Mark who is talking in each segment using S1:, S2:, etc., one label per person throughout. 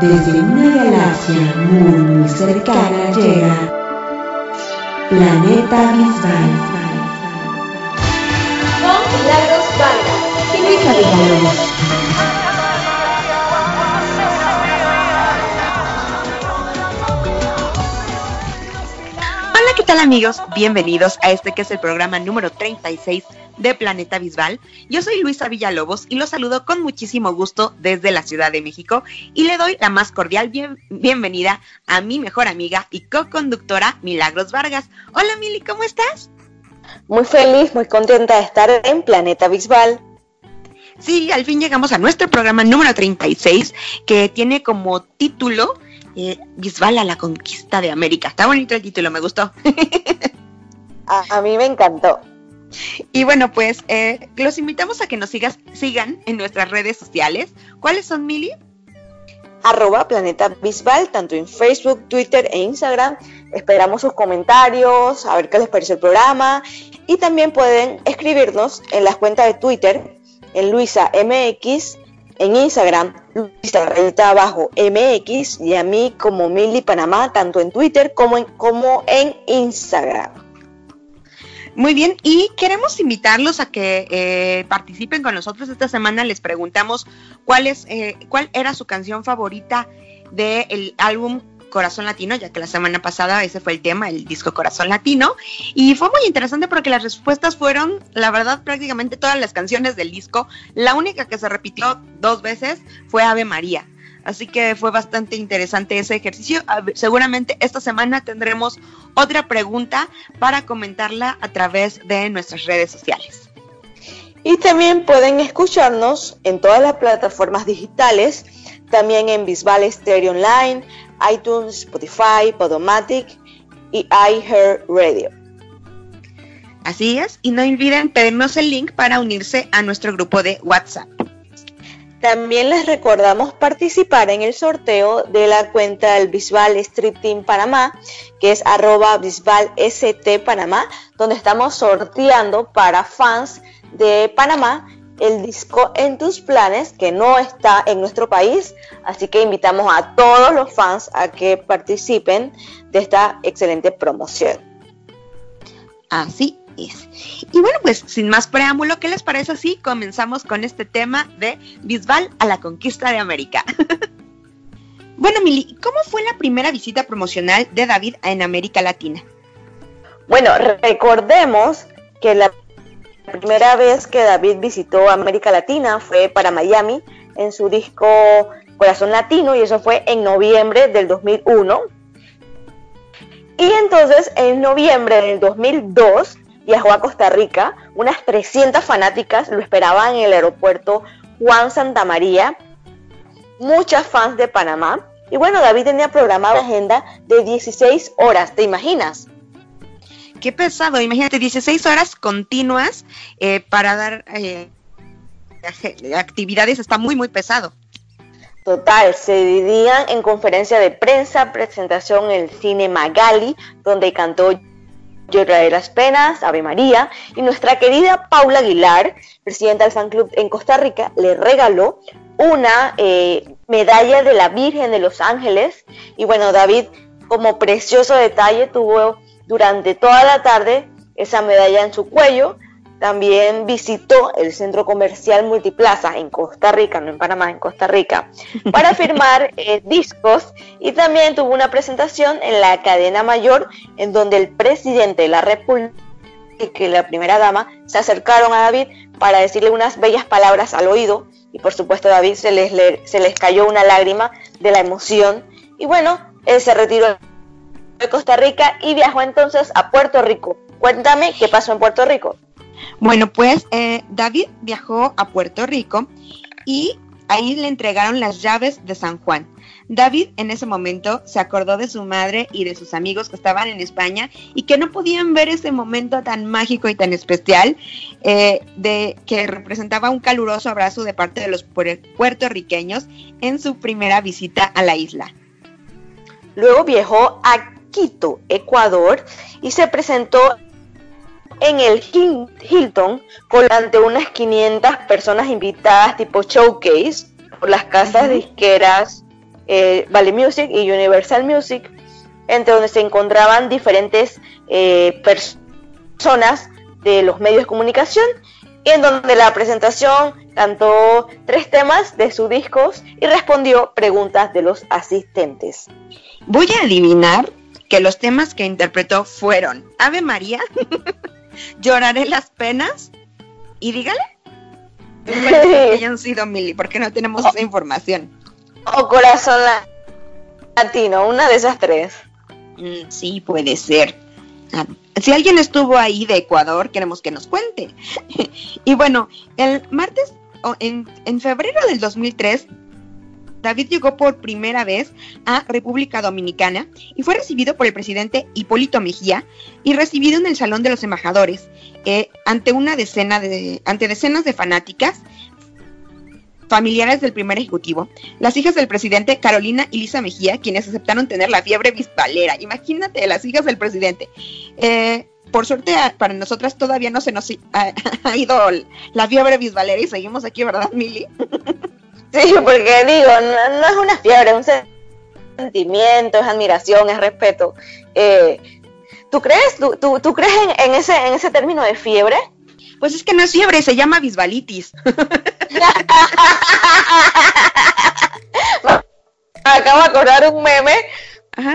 S1: Desde una galaxia muy, muy cercana llega Planeta Bisbal.
S2: Con Milagros Vargas y Luisa Villalobos.
S3: Hola, ¿qué tal amigos? Bienvenidos a este que es el programa número 36 de Planeta Bisbal. Yo soy Luisa Villalobos y los saludo con muchísimo gusto desde la Ciudad de México y le doy la más cordial bienvenida a mi mejor amiga y co-conductora Milagros Vargas. Hola Mili, ¿cómo estás?
S4: Muy feliz, muy contenta de estar en Planeta Bisbal.
S3: Sí, al fin llegamos a nuestro programa número 36 que tiene como título eh, Bisbal a la conquista de América. Está bonito el título, me gustó.
S4: a mí me encantó.
S3: Y bueno, pues eh, los invitamos a que nos sigas, sigan en nuestras redes sociales. ¿Cuáles son, Mili?
S4: Arroba Planeta Bisbal, tanto en Facebook, Twitter e Instagram. Esperamos sus comentarios, a ver qué les parece el programa. Y también pueden escribirnos en las cuentas de Twitter, en Luisa MX, en Instagram, Luisa abajo MX, y a mí como Mili Panamá, tanto en Twitter como en, como en Instagram.
S3: Muy bien, y queremos invitarlos a que eh, participen con nosotros. Esta semana les preguntamos cuál, es, eh, cuál era su canción favorita del álbum Corazón Latino, ya que la semana pasada ese fue el tema, el disco Corazón Latino. Y fue muy interesante porque las respuestas fueron, la verdad, prácticamente todas las canciones del disco. La única que se repitió dos veces fue Ave María. Así que fue bastante interesante ese ejercicio. Seguramente esta semana tendremos otra pregunta para comentarla a través de nuestras redes sociales.
S4: Y también pueden escucharnos en todas las plataformas digitales, también en Bisbal Stereo Online, iTunes, Spotify, Podomatic y iHeartRadio.
S3: Así es, y no olviden pedirnos el link para unirse a nuestro grupo de WhatsApp.
S4: También les recordamos participar en el sorteo de la cuenta del Bisbal Strip Team Panamá, que es arroba Bisbal ST Panamá, donde estamos sorteando para fans de Panamá el disco En tus planes, que no está en nuestro país, así que invitamos a todos los fans a que participen de esta excelente promoción.
S3: Así y bueno, pues sin más preámbulo, ¿qué les parece si comenzamos con este tema de Bisbal a la conquista de América? bueno, Mili, ¿cómo fue la primera visita promocional de David en América Latina?
S4: Bueno, recordemos que la primera vez que David visitó América Latina fue para Miami en su disco Corazón Latino y eso fue en noviembre del 2001. Y entonces en noviembre del 2002 viajó a Costa Rica. Unas 300 fanáticas lo esperaban en el aeropuerto Juan Santa María. Muchas fans de Panamá. Y bueno, David tenía programada agenda de 16 horas, ¿te imaginas?
S3: Qué pesado, imagínate, 16 horas continuas eh, para dar eh, actividades, está muy, muy pesado.
S4: Total, se dividían en conferencia de prensa, presentación en el cine Magali, donde cantó de las Penas, Ave María, y nuestra querida Paula Aguilar, presidenta del fan club en Costa Rica, le regaló una eh, medalla de la Virgen de los Ángeles. Y bueno, David, como precioso detalle, tuvo durante toda la tarde esa medalla en su cuello también visitó el centro comercial Multiplaza en Costa Rica, no en Panamá, en Costa Rica, para firmar eh, discos y también tuvo una presentación en la cadena mayor en donde el presidente de la República y la primera dama se acercaron a David para decirle unas bellas palabras al oído y por supuesto David se les, se les cayó una lágrima de la emoción y bueno, él se retiró de Costa Rica y viajó entonces a Puerto Rico. Cuéntame qué pasó en Puerto Rico.
S3: Bueno, pues eh, David viajó a Puerto Rico y ahí le entregaron las llaves de San Juan. David en ese momento se acordó de su madre y de sus amigos que estaban en España y que no podían ver ese momento tan mágico y tan especial eh, de que representaba un caluroso abrazo de parte de los puertorriqueños en su primera visita a la isla.
S4: Luego viajó a Quito, Ecuador, y se presentó en el Hilton con ante unas 500 personas invitadas tipo showcase por las casas disqueras eh, Valley Music y Universal Music, entre donde se encontraban diferentes eh, personas de los medios de comunicación y en donde la presentación cantó tres temas de sus discos y respondió preguntas de los asistentes.
S3: Voy a adivinar que los temas que interpretó fueron Ave María, Lloraré las penas y dígale. que hayan sido Mili, porque no tenemos esa información.
S4: O Corazón Latino, una de esas tres.
S3: Mm, sí, puede ser. Ah, si alguien estuvo ahí de Ecuador, queremos que nos cuente. y bueno, el martes, en, en febrero del 2003, David llegó por primera vez a República Dominicana y fue recibido por el presidente Hipólito Mejía y recibido en el Salón de los Embajadores eh, ante una decena de, ante decenas de fanáticas familiares del primer ejecutivo, las hijas del presidente Carolina y Lisa Mejía, quienes aceptaron tener la fiebre bisbalera. Imagínate, las hijas del presidente. Eh, por suerte para nosotras todavía no se nos ha, ido la fiebre bisbalera y seguimos aquí, ¿verdad, Mili?
S4: Sí, porque digo, no, es una fiebre, es un sentimiento, es admiración, es respeto. Eh, ¿Tú crees, tú, tú, crees en, ese, en ese término de fiebre?
S3: Pues es que no es fiebre, se llama bisbalitis.
S4: Acabo de acordar un meme,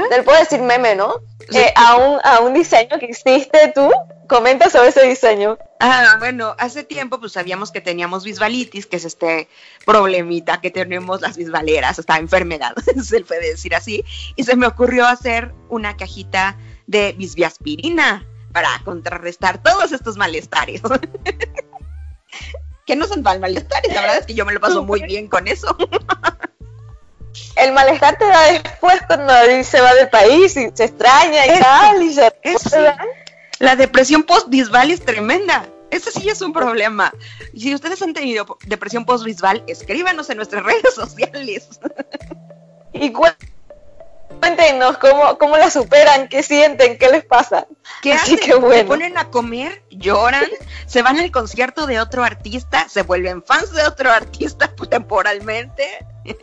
S4: Te puedo decir meme, ¿no? Eh, a, un, a un diseño que hiciste tú Comenta sobre ese diseño.
S3: Ah, bueno, hace tiempo pues sabíamos que teníamos bisbalitis, que es este problemita que tenemos las bisbaleras, esta enfermedad, se puede decir así, y se me ocurrió hacer una cajita de bisbiaspirina para contrarrestar todos estos malestares. que no son mal malestares, la verdad es que yo me lo paso muy bien con eso.
S4: El malestar te da después cuando se va del país y se extraña y tal, y se...
S3: La depresión post-bisbal es tremenda. Ese sí es un problema. Si ustedes han tenido depresión post-bisbal, escríbanos en nuestras redes sociales.
S4: Y cuéntenos cómo, cómo la superan, qué sienten, qué les pasa.
S3: ¿Qué Así Que bueno. Se ponen a comer, lloran, se van al concierto de otro artista, se vuelven fans de otro artista temporalmente.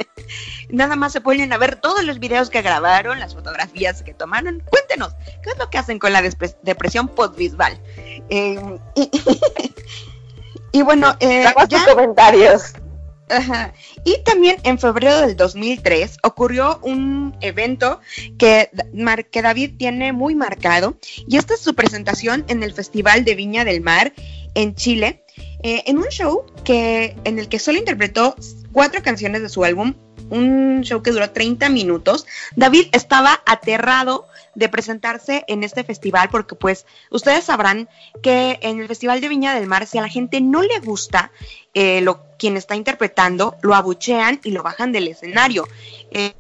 S3: Nada más se ponen a ver todos los videos que grabaron, las fotografías que tomaron. Cuéntenos, ¿qué es lo que hacen con la depresión post-visual? Em, y, bueno,
S4: eh, ya, comentarios.
S3: Y también en febrero del 2003 ocurrió un evento que, que David tiene muy marcado y esta es su presentación en el Festival de Viña del Mar en Chile, eh, en un show que, en el que solo interpretó cuatro canciones de su álbum, un show que duró 30 minutos. David estaba aterrado de presentarse en este festival porque pues ustedes sabrán que en el Festival de Viña del Mar si a la gente no le gusta eh, lo quien está interpretando, lo abuchean y lo bajan del escenario. Eh,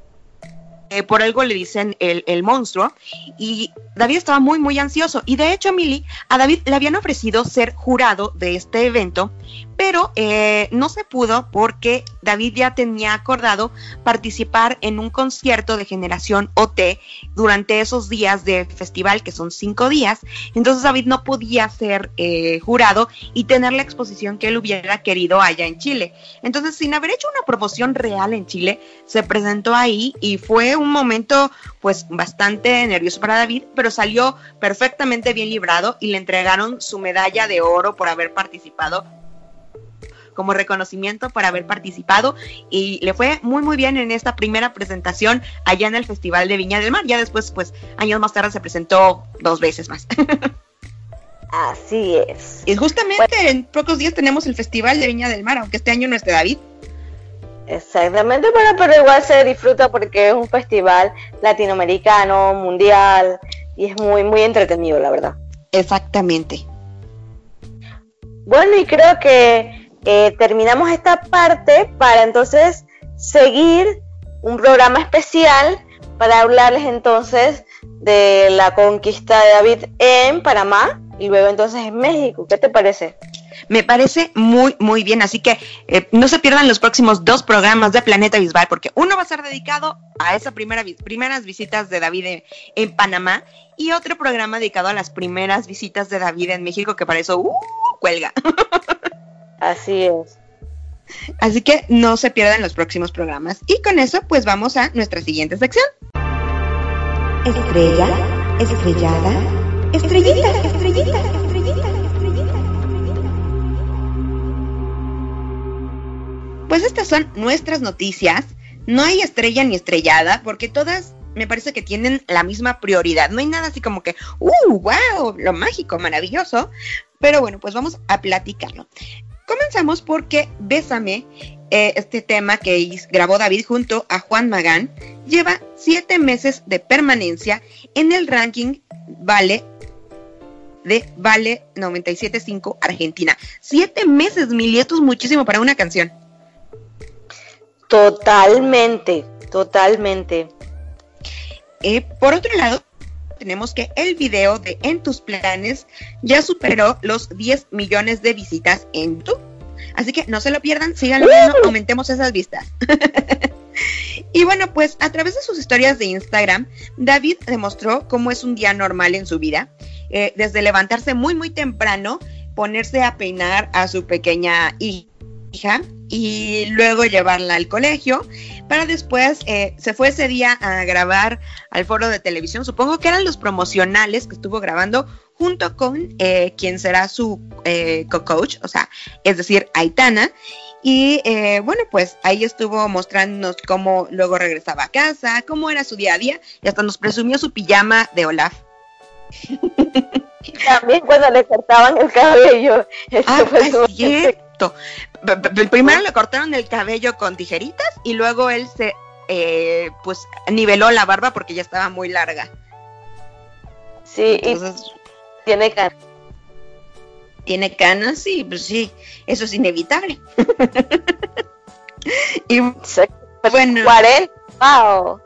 S3: eh, por algo le dicen el, el, monstruo, y David estaba muy, muy ansioso. Y de hecho, Milly, a David le habían ofrecido ser jurado de este evento, pero eh, no se pudo porque David ya tenía acordado participar en un concierto de generación OT durante esos días de festival, que son cinco días. Entonces David no podía ser eh, jurado y tener la exposición que él hubiera querido allá en Chile. Entonces, sin haber hecho una promoción real en Chile, se presentó ahí y fue un momento pues bastante nervioso para David, pero salió perfectamente bien librado y le entregaron su medalla de oro por haber participado como reconocimiento por haber participado y le fue muy muy bien en esta primera presentación allá en el Festival de Viña del Mar. Ya después, pues años más tarde se presentó dos veces más.
S4: Así es.
S3: Y justamente en pocos días tenemos el Festival de Viña del Mar, aunque este año no esté David.
S4: Exactamente, pero, pero igual se disfruta porque es un festival latinoamericano, mundial, y es muy, muy entretenido, la verdad.
S3: Exactamente.
S4: Bueno, y creo que eh, terminamos esta parte para entonces seguir un programa especial para hablarles entonces de la conquista de David en Panamá y luego entonces en México. ¿Qué te parece?
S3: Me parece muy, muy bien. Así que eh, no se pierdan los próximos dos programas de Planeta Bisbal, porque uno va a ser dedicado a esas primera, primeras visitas de David en, Panamá y otro programa dedicado a las primeras visitas de David en México, que para eso uh, cuelga.
S4: Así es.
S3: Así que no se pierdan los próximos programas. Y con eso, pues vamos a nuestra siguiente sección.
S1: Estrella, estrellada, estrellita, estrellita, estrellita, estrellita.
S3: Pues estas son nuestras noticias. No hay estrella ni estrellada porque todas me parece que tienen la misma prioridad. No hay nada así como que, ¡uh, wow! Lo mágico, maravilloso. Pero bueno, pues vamos a platicarlo. Comenzamos porque Bésame, eh, este tema que grabó David junto a Juan Magán, lleva siete meses de permanencia en el ranking Vale de Vale 97.5 Argentina. Siete meses, mil, y esto es muchísimo para una canción.
S4: Totalmente, totalmente.
S3: Eh, por otro lado, tenemos que el video de En tus planes ya superó los 10 millones de visitas en YouTube. Así que no se lo pierdan, síganlo viendo, aumentemos esas vistas. y bueno, pues a través de sus historias de Instagram, David demostró cómo es un día normal en su vida. Eh, desde levantarse muy, muy temprano, ponerse a peinar a su pequeña hija y luego llevarla al colegio para después eh, se fue ese día a grabar al foro de televisión, supongo que eran los promocionales que estuvo grabando junto con eh, quien será su eh, co-coach, o sea, es decir, Aitana. Y bueno, pues ahí estuvo mostrándonos cómo luego regresaba a casa, cómo era su día a día, y hasta nos presumió su pijama de Olaf.
S4: También cuando le cortaban el cabello.
S3: Ah, es cierto. Primero le cortaron el cabello con tijeritas y luego él se eh, pues niveló la barba porque ya estaba muy larga.
S4: Sí, Entonces, y tiene canas.
S3: Tiene canas, sí, pues sí, eso es inevitable. y bueno,
S4: 40, wow.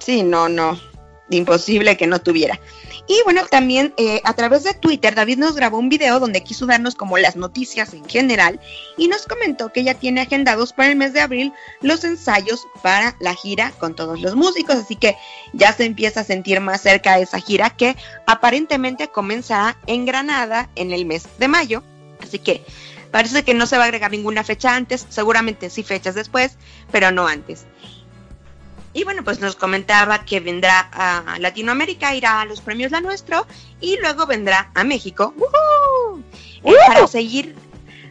S3: Sí, no, no, imposible que no tuviera. Y bueno, también eh, a través de Twitter, David nos grabó un video donde quiso darnos como las noticias en general y nos comentó que ya tiene agendados para el mes de abril los ensayos para la gira con todos los músicos, así que ya se empieza a sentir más cerca de esa gira que aparentemente comenzará en Granada en el mes de mayo. Así que parece que no se va a agregar ninguna fecha antes, seguramente sí fechas después, pero no antes. Y bueno, pues nos comentaba que vendrá a Latinoamérica, irá a los premios La Nuestro y luego vendrá a México para seguir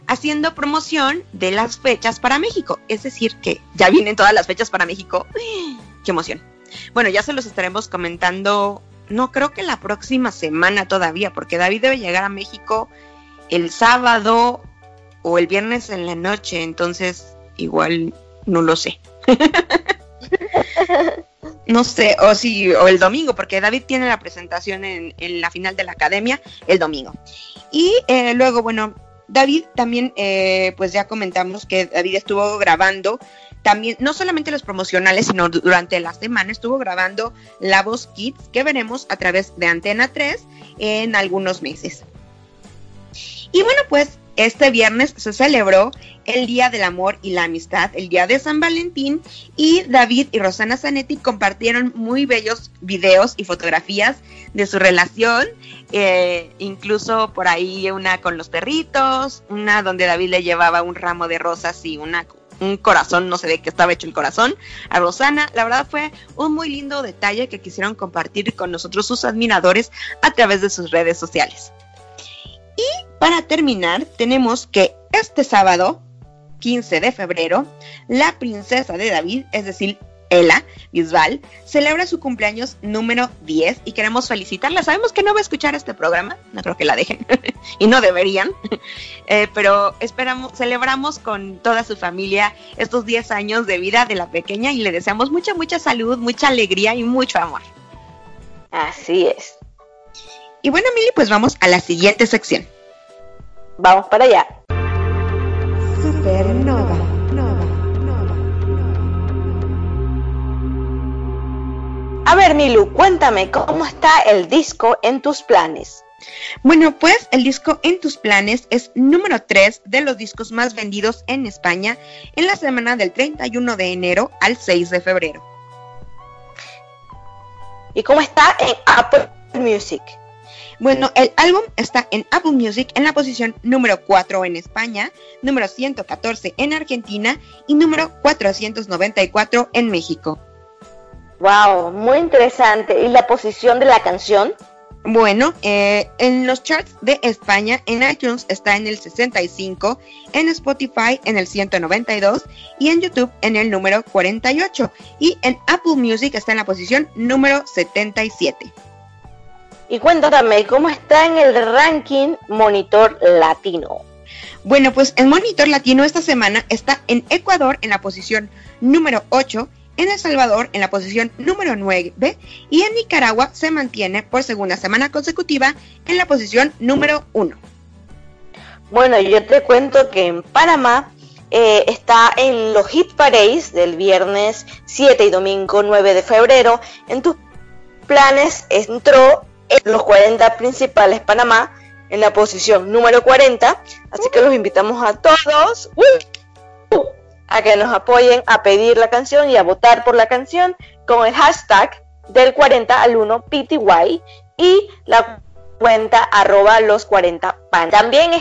S3: haciendo promoción de las fechas para México. Es decir, que ya vienen todas las fechas para México. ¡Qué emoción! Bueno, ya se los estaremos comentando, no creo que la próxima semana todavía, porque David debe llegar a México el sábado o el viernes en la noche, entonces igual no lo sé. no sé, o si, o el domingo, porque David tiene la presentación en, la final de la academia el domingo. Y eh, luego, bueno, David también, eh, pues ya comentamos que David estuvo grabando también, no solamente los promocionales, sino durante la semana estuvo grabando La Voz Kids, que veremos a través de Antena 3 en algunos meses. Y bueno, pues este viernes se celebró el Día del Amor y la Amistad, el Día de San Valentín, y David y Rosana Zanetti compartieron muy bellos videos y fotografías de su relación, eh, incluso por ahí una con los perritos, una donde David le llevaba un ramo de rosas y una un corazón, no sé de qué estaba hecho el corazón, a Rosana. La verdad fue un muy lindo detalle que quisieron compartir con nosotros sus admiradores a través de sus redes sociales. Y para terminar, tenemos que este sábado, 15 de febrero, la princesa de David, es decir, Ella Bisbal, celebra su cumpleaños número 10 y queremos felicitarla. Sabemos que no va a escuchar este programa, no creo que la dejen y no deberían, eh, pero esperamos, celebramos con toda su familia estos 10 años de vida de la pequeña y le deseamos mucha, mucha salud, mucha alegría y mucho amor.
S4: Así es.
S3: Y bueno, Mili, pues vamos a la siguiente sección.
S4: Vamos para allá.
S1: Supernova. Nova, nova,
S4: A ver, Milu, cuéntame cómo está el disco en tus planes.
S3: Bueno, pues el disco En tus planes es número 3 de los discos más vendidos en España en la semana del 31 de enero al 6 de febrero.
S4: ¿Y cómo está en Apple Music?
S3: Bueno, el álbum está en Apple Music en la posición número 4 en España, número 114 en Argentina y número 494 en México.
S4: Wow, muy interesante. ¿Y la posición de la canción?
S3: Bueno, eh, en los charts de España, en iTunes está en el 65, en Spotify en el 192 y en YouTube en el número 48 y en Apple Music está en la posición número 77.
S4: Y cuéntame, ¿cómo está en el ranking Monitor Latino?
S3: Bueno, pues el Monitor Latino esta semana está en Ecuador en la posición número 8 en El Salvador en la posición número 9 y en Nicaragua se mantiene por segunda semana consecutiva en la posición número 1.
S4: Bueno, yo te cuento que en Panamá eh, está en los hit parades del viernes 7 y domingo 9 de febrero. En tus planes entró en los 40 principales Panamá en la posición número 40. Así que los invitamos a todos a que nos apoyen a pedir la canción y a votar por la canción con el hashtag del 40 al 1 PTY y la cuenta arroba los 40 pan. También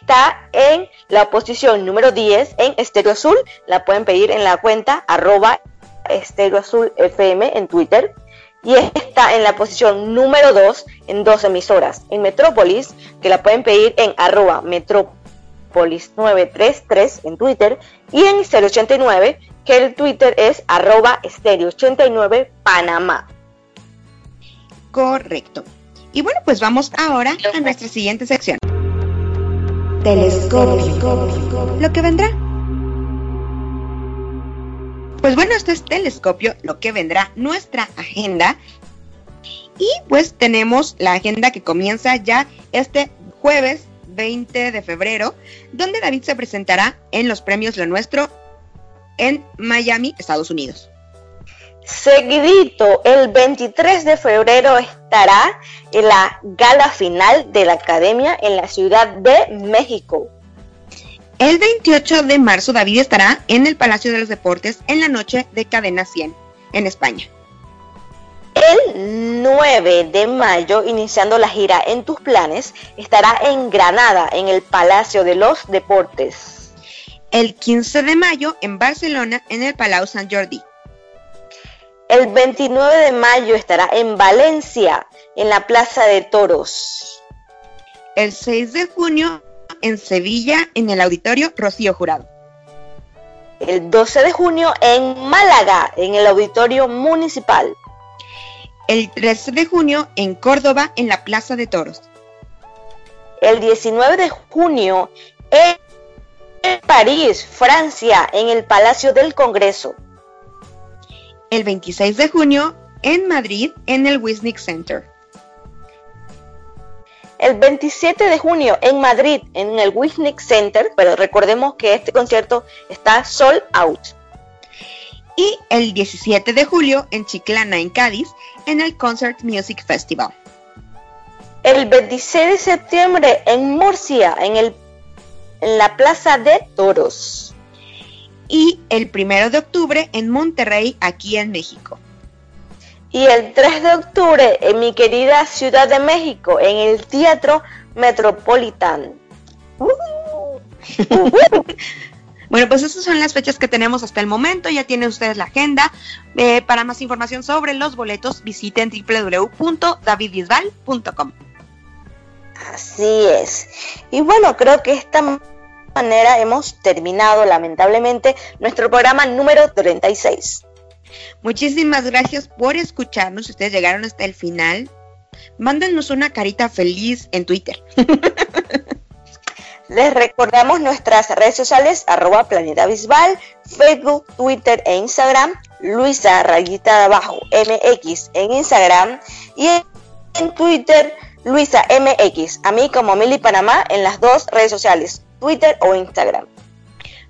S4: está en la posición número 10 en Estéreo Azul. La pueden pedir en la cuenta arroba Estéreo Azul FM en Twitter. Y está en la posición número 2 en dos emisoras. En Metrópolis, que la pueden pedir en arroba Metrópolis Polis 933 en Twitter y en 089 que el Twitter es arroba estéreo 89 Panamá.
S3: Correcto. Y bueno, pues vamos ahora a nuestra siguiente sección.
S1: Telescopio.
S3: Lo que vendrá. Pues bueno, este es Telescopio, lo que vendrá, nuestra agenda. Y pues tenemos la agenda que comienza ya este jueves 20 de febrero, donde David se presentará en los premios Lo Nuestro en Miami, Estados Unidos.
S4: Seguidito, el 23 de febrero estará en la gala final de la Academia en la Ciudad de México.
S3: El 28 de marzo David estará en el Palacio de los Deportes en la noche de Cadena 100 en España.
S4: El 9 de mayo, iniciando la gira En tus planes, estará en Granada, en el Palacio de los Deportes.
S3: El 15 de mayo, en Barcelona, en el Palau Sant Jordi.
S4: El 29 de mayo estará en Valencia, en la Plaza de Toros.
S3: El 6 de junio, en Sevilla, en el Auditorio Rocío Jurado.
S4: El 12 de junio, en Málaga, en el Auditorio Municipal
S3: el 13 de junio en Córdoba en la Plaza de Toros.
S4: El 19 de junio en París, Francia, en el Palacio del Congreso.
S3: El 26 de junio en Madrid en el Wisnik Center.
S4: El 27 de junio en Madrid en el Wisnik Center, pero recordemos que este concierto está sold out
S3: y el 17 de julio en Chiclana, en Cádiz, en el Concert Music Festival.
S4: El 26 de septiembre en Murcia, en, el, en la Plaza de Toros.
S3: Y el 1 de octubre en Monterrey, aquí en México.
S4: Y el 3 de octubre en mi querida Ciudad de México, en el Teatro Metropolitan.
S3: Bueno, pues esas son las fechas que tenemos hasta el momento. Ya tienen ustedes la agenda. Eh, para más información sobre los boletos, visiten www.davidbisbal.com.
S4: Así es. Y bueno, creo que esta manera hemos terminado lamentablemente nuestro programa número 36.
S3: Muchísimas gracias por escucharnos. Ustedes llegaron hasta el final. Mándenos una carita feliz en Twitter.
S4: Les recordamos nuestras redes sociales, arroba Planeta Bisbal, Facebook, Twitter e Instagram, Luisa Rayita abajo, MX en Instagram y en Twitter, Luisa MX, a mí como Mili Panamá en las dos redes sociales, Twitter o Instagram.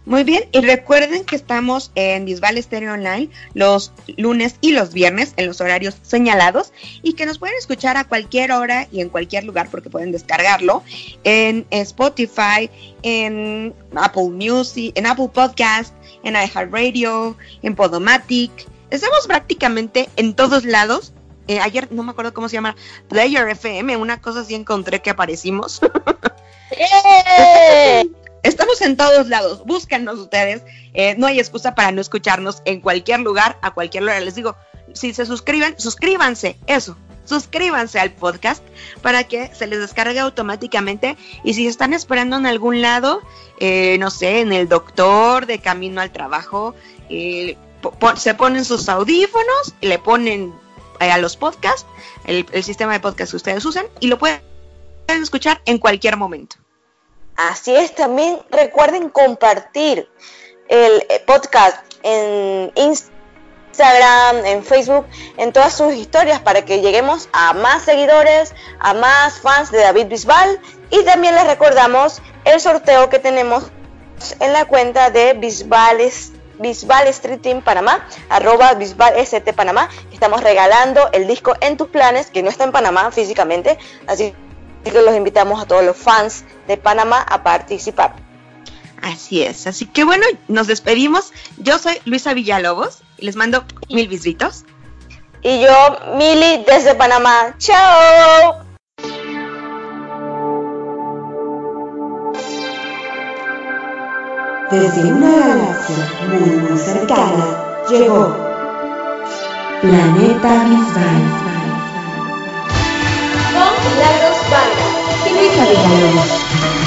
S3: Muy bien, y recuerden que estamos en Bisbal Stereo Online los lunes y los viernes en los horarios señalados y que nos pueden escuchar a cualquier hora y en cualquier lugar porque pueden descargarlo en Spotify, en Apple Music, en Apple Podcast, en iHeartRadio, en Podomatic. Estamos prácticamente en todos lados eh, ayer no me acuerdo cómo se llama, Player FM, una cosa así encontré que aparecimos. ¡Eh! Estamos en todos lados, búsquennos ustedes. Eh, no hay excusa para no escucharnos en cualquier lugar, a cualquier hora. Les digo, si se suscriben, suscríbanse, eso, suscríbanse al podcast para que se les descargue automáticamente. Y si están esperando en algún lado, eh, no sé, en el doctor, de camino al trabajo, eh, se ponen sus audífonos, le ponen eh, a los podcasts, el, el, sistema de podcast que ustedes usan, y lo pueden escuchar en cualquier momento.
S4: Así es, también recuerden compartir el podcast en Instagram Instagram, en Facebook, en todas sus historias para que lleguemos a más seguidores, a más fans de David Bisbal y también les recordamos el sorteo que tenemos en la cuenta de Bisbal, Bisbal Street Team Panamá, arroba Bisbal ST Panamá. Estamos regalando el disco En tus planes, que no está en Panamá físicamente, así que los invitamos a todos los fans de Panamá a participar.
S3: Así es, así que bueno, nos despedimos. Yo soy Luisa Villalobos y les mando mil visitos.
S4: Y yo, Mili, desde Panamá. ¡Chao!
S1: Desde una galaxia muy, muy cercana, llegó Planeta Bisbal.
S2: Con Milagros Vargas y Luisa Villalobos.